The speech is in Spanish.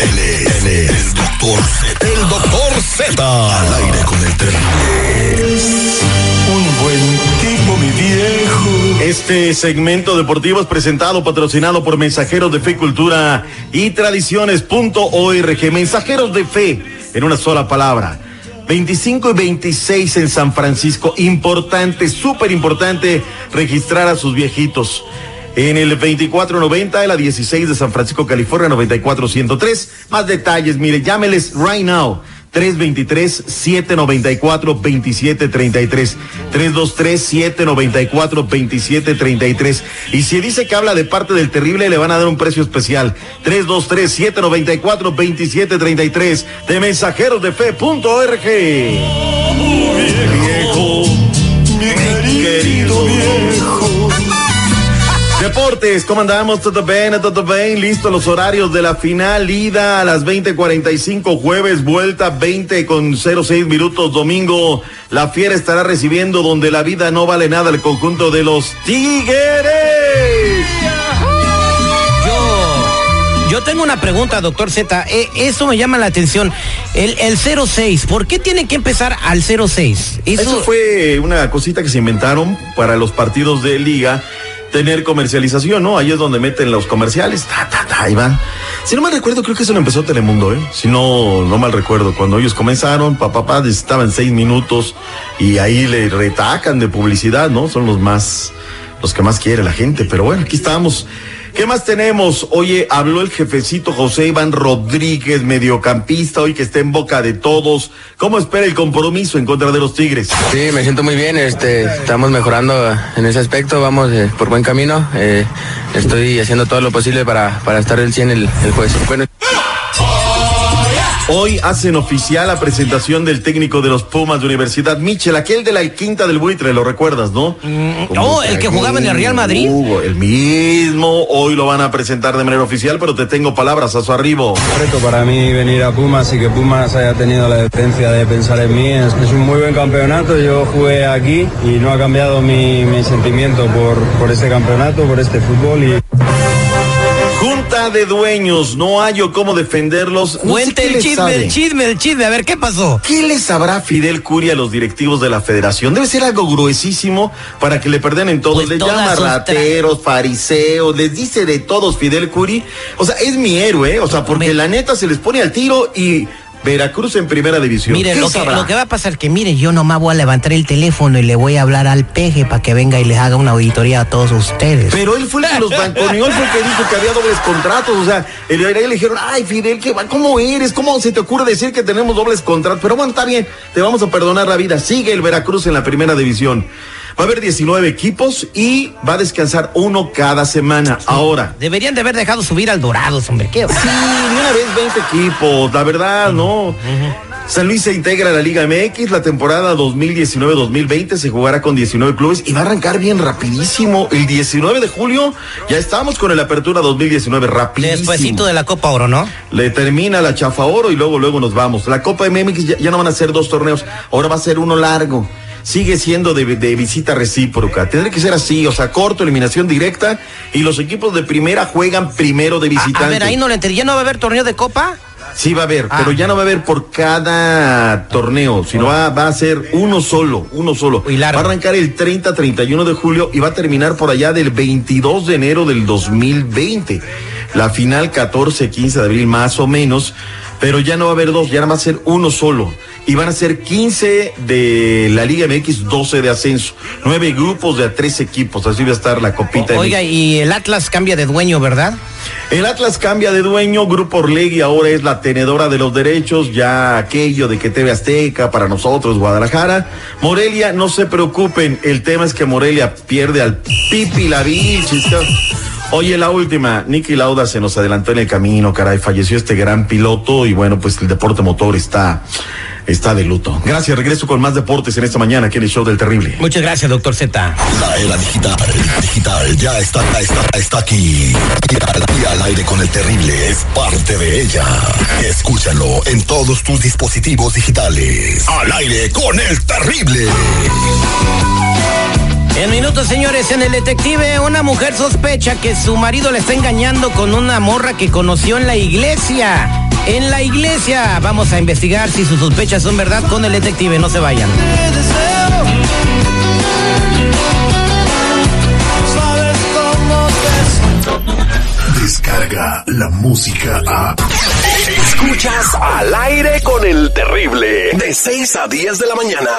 Él el doctor Z. El doctor Z. Al aire con el terrible. Un buen tipo, mi viejo. Este segmento deportivo es presentado, patrocinado por Mensajeros de Fe, Cultura y Tradiciones.org. Mensajeros de Fe, en una sola palabra. 25 y 26 en San Francisco. Importante, súper importante registrar a sus viejitos. En el 2490 de la 16 de San Francisco, California, 94103. Más detalles, mire, llámeles right now. 323-794-2733. 323-794-2733. Y si dice que habla de parte del terrible, le van a dar un precio especial. 323-794-2733 de mensajeros Deportes, ¿cómo andamos? ¿Todo bien? ¿Todo bien? Listo los horarios de la final, ida a las 20.45, jueves, vuelta 20 con 06 minutos, domingo. La fiera estará recibiendo donde la vida no vale nada el conjunto de los Tigres. Yo, yo tengo una pregunta, doctor Z. Eh, eso me llama la atención. El, el 06, ¿por qué tiene que empezar al 06? Eso fue una cosita que se inventaron para los partidos de liga tener comercialización, ¿no? Ahí es donde meten los comerciales, ta, ta, ta, ahí van. Si no mal recuerdo, creo que eso lo empezó Telemundo, ¿eh? Si no, no mal recuerdo, cuando ellos comenzaron, papá, papá, estaban seis minutos y ahí le retacan de publicidad, ¿no? Son los más, los que más quiere la gente, pero bueno, aquí estamos. ¿Qué más tenemos? Oye, habló el jefecito José Iván Rodríguez, mediocampista, hoy que está en boca de todos. ¿Cómo espera el compromiso en contra de los Tigres? Sí, me siento muy bien, este, estamos mejorando en ese aspecto, vamos eh, por buen camino. eh, estoy haciendo todo lo posible para, para estar el 100 el, el jueves. Bueno, Hoy hacen oficial la presentación del técnico de los Pumas de Universidad, Michel, aquel de la quinta del buitre, lo recuerdas, ¿no? oh, el que jugaba en el Real Madrid. Hugo, el mismo, hoy lo van a presentar de manera oficial, pero te tengo palabras a su arribo. reto para mí venir a Pumas y que Pumas haya tenido la decencia de pensar en mí. Es, es un muy buen campeonato, yo jugué aquí y no ha cambiado mi, mi sentimiento por, por este campeonato, por este fútbol y... Junta de dueños, no hallo cómo defenderlos. No Cuente el chisme, sabe. el chisme, el chisme. A ver, ¿qué pasó? ¿Qué les sabrá Fidel Curi a los directivos de la federación? Debe ser algo gruesísimo para que le perdenen todos. Pues les llama rateros, fariseos, les dice de todos Fidel Curi. O sea, es mi héroe, o sea, porque Me- la neta se les pone al tiro y Veracruz en primera división. Mire, ¿Qué lo que, sabrá? lo que va a pasar que, mire, yo nomás voy a levantar el teléfono y le voy a hablar al peje para que venga y les haga una auditoría a todos ustedes. Pero él fue el que los banconeó, él fue el que dijo que había dobles contratos. O sea, el ahí le dijeron, ay, Fidel, ¿qué, va- ¿cómo eres? ¿Cómo se te ocurre decir que tenemos dobles contratos? Pero bueno, está bien, te vamos a perdonar la vida. Sigue el Veracruz en la primera división. Va a haber 19 equipos y va a descansar uno cada semana. Ahora, Deberían de haber dejado subir al Dorados, hombre. ¿Qué? sí, de una vez 20 equipos, la verdad, ¿no? San Luis se integra a la Liga MX, la temporada 2019-2020 se jugará con 19 clubes y va a arrancar bien rapidísimo. El 19 de julio ya estamos con el Apertura 2019, rapidísimo. Despuésito de la Copa Oro, ¿no? Le termina la chafa oro y luego, luego nos vamos. La Copa MX ya, ya no van a ser dos torneos, ahora va a ser uno largo. Sigue siendo de, de visita recíproca. Tendría que ser así, o sea, corto, eliminación directa y los equipos de primera juegan primero de visitante. a ver, ahí no le entendí. ¿Ya no va a haber torneo de Copa? Sí va a haber, Ah. pero ya no va a haber por cada torneo, sino va, va a ser uno solo, uno solo. Y. Va a arrancar el 30, 31 de julio y va a terminar por allá del 22 de enero del 2020. La final 14, 15 de abril más o menos, pero ya no va a haber dos, ya va a ser uno solo. Y van a ser 15 de la Liga MX, 12 de ascenso, nueve grupos de a tres equipos, así va a estar la copita. Oiga, MX. y el Atlas cambia de dueño, ¿verdad? El Atlas cambia de dueño, Grupo Orlegui ahora es la tenedora de los derechos, ya aquello de que TV Azteca para nosotros, Guadalajara. Morelia, no se preocupen, el tema es que Morelia pierde al Pipi Lavich. Oye, la última, Nicky Lauda se nos adelantó en el camino, caray, falleció este gran piloto y bueno, pues el deporte motor está está de luto. Gracias, regreso con más deportes en esta mañana aquí en el show del terrible. Muchas gracias, doctor Z. La era digital, digital, ya está, está, está aquí. Y al, y al aire con el terrible es parte de ella. Escúchalo en todos tus dispositivos digitales. Al aire con el terrible. En minutos, señores, en el detective, una mujer sospecha que su marido le está engañando con una morra que conoció en la iglesia. En la iglesia. Vamos a investigar si sus sospechas son verdad con el detective. No se vayan. Descarga la música a. Escuchas al aire con el terrible. De 6 a 10 de la mañana.